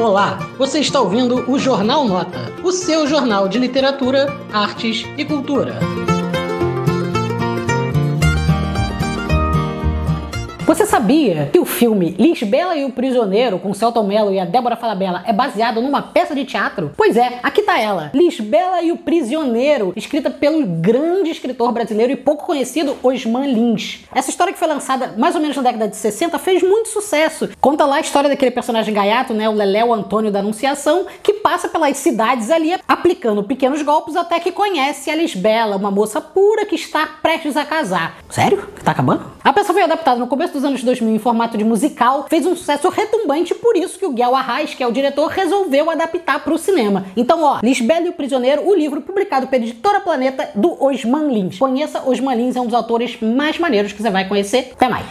Olá, você está ouvindo o Jornal Nota, o seu jornal de literatura, artes e cultura. Você sabia que o filme Lisbela e o Prisioneiro, com Celton Mello e a Débora Falabella, é baseado numa peça de teatro? Pois é, aqui tá ela, Lisbela e o Prisioneiro, escrita pelo grande escritor brasileiro e pouco conhecido Osman Lins. Essa história que foi lançada mais ou menos na década de 60 fez muito sucesso. Conta lá a história daquele personagem gaiato, né, o Leléo Antônio da Anunciação, que passa pelas cidades ali aplicando pequenos golpes até que conhece a Lisbela, uma moça pura que está prestes a casar. Sério? Tá acabando? A peça foi adaptada no começo dos anos 2000 em formato de musical, fez um sucesso retumbante, por isso que o Guel Arraes, que é o diretor, resolveu adaptar para o cinema. Então, ó, Lisbela e o Prisioneiro, o livro publicado pela editora Planeta do Osman Lins. Conheça Osman Lins, é um dos autores mais maneiros que você vai conhecer. Até mais!